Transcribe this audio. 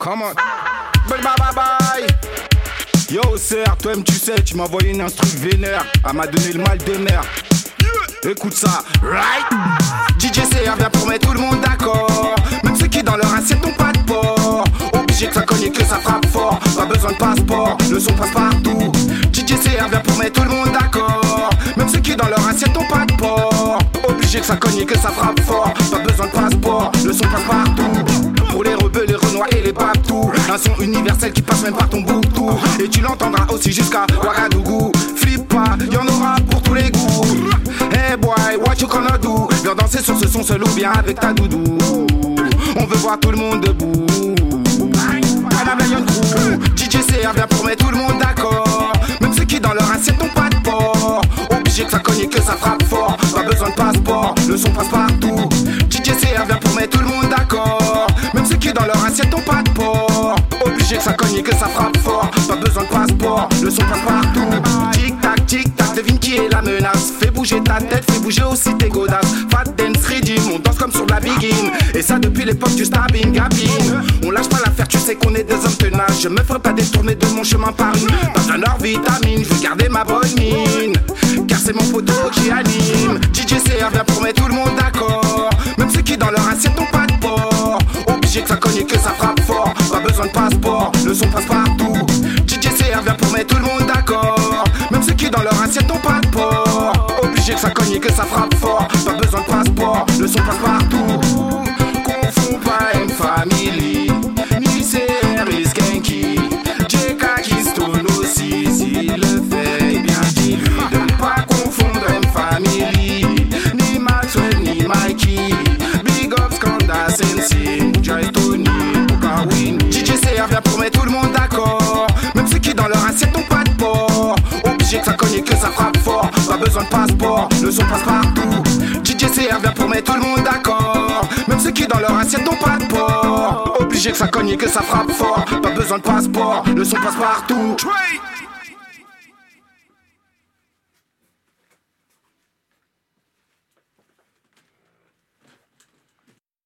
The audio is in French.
Come on. Bye bye bye bye. Yo, CR, toi-même tu sais, tu m'as envoyé une instru vénère. Elle m'a donné le mal de mer. Écoute ça, right? DJ CR vient pour mettre tout le monde d'accord. Même ceux qui dans leur assiette n'ont pas de porc. Obligé que ça cogne que ça frappe fort. Pas besoin de passeport, le son passe partout. DJ CR vient pour mettre tout le monde d'accord. Même ceux qui dans leur assiette n'ont pas de porc. Obligé que ça cogne que ça frappe fort. Pas besoin de passeport, le son passe partout. Pour les rebeux, les renois et les paptous. Un son universel qui passe même par ton bout Et tu l'entendras aussi jusqu'à Ouagadougou. Flip pas, y'en aura pour tous les goûts. Hey boy, what you gonna do? Viens danser sur ce son seul ou bien avec ta doudou. On veut voir tout le monde debout. Panam Lion Crew, DJ CR vient pour mettre tout le monde d'accord. Même ceux qui dans leur assiette n'ont pas de porc. Obligé que ça cogne et que ça frappe fort. Pas besoin de passeport, le son passe partout. DJ CR vient pour mettre ça cogne et que ça frappe fort. Pas besoin de passeport, le son passe partout. Tic tac, tic tac, devine qui est la menace. Fais bouger ta tête, fais bouger aussi tes godasses. Fat dance redeem, on danse comme sur la begin. Et ça depuis l'époque du stabbing gabine. On lâche pas l'affaire, tu sais qu'on est des hommes tenaces. Je me ferai pas détourner de mon chemin par une. Dans un or vitamine, je veux garder ma bonne mine. Car c'est mon photo qui anime. DJ CR vient pour mettre tout le monde d'accord. Même ceux qui dans leur assiette besoin de passeport, le son passe partout. DJ vient pour mettre tout le monde d'accord. Même ceux qui dans leur assiette n'ont pas de porc. Obligé que ça cogne et que ça frappe fort. Pas besoin de passeport, le son passe partout. Besoin de passeport, le son passe partout. DJ CR vient pour mettre tout le monde d'accord. Même ceux qui dans leur assiette n'ont pas de porc. Obligé que ça cogne et que ça frappe fort. Pas besoin de passeport, le son passe partout.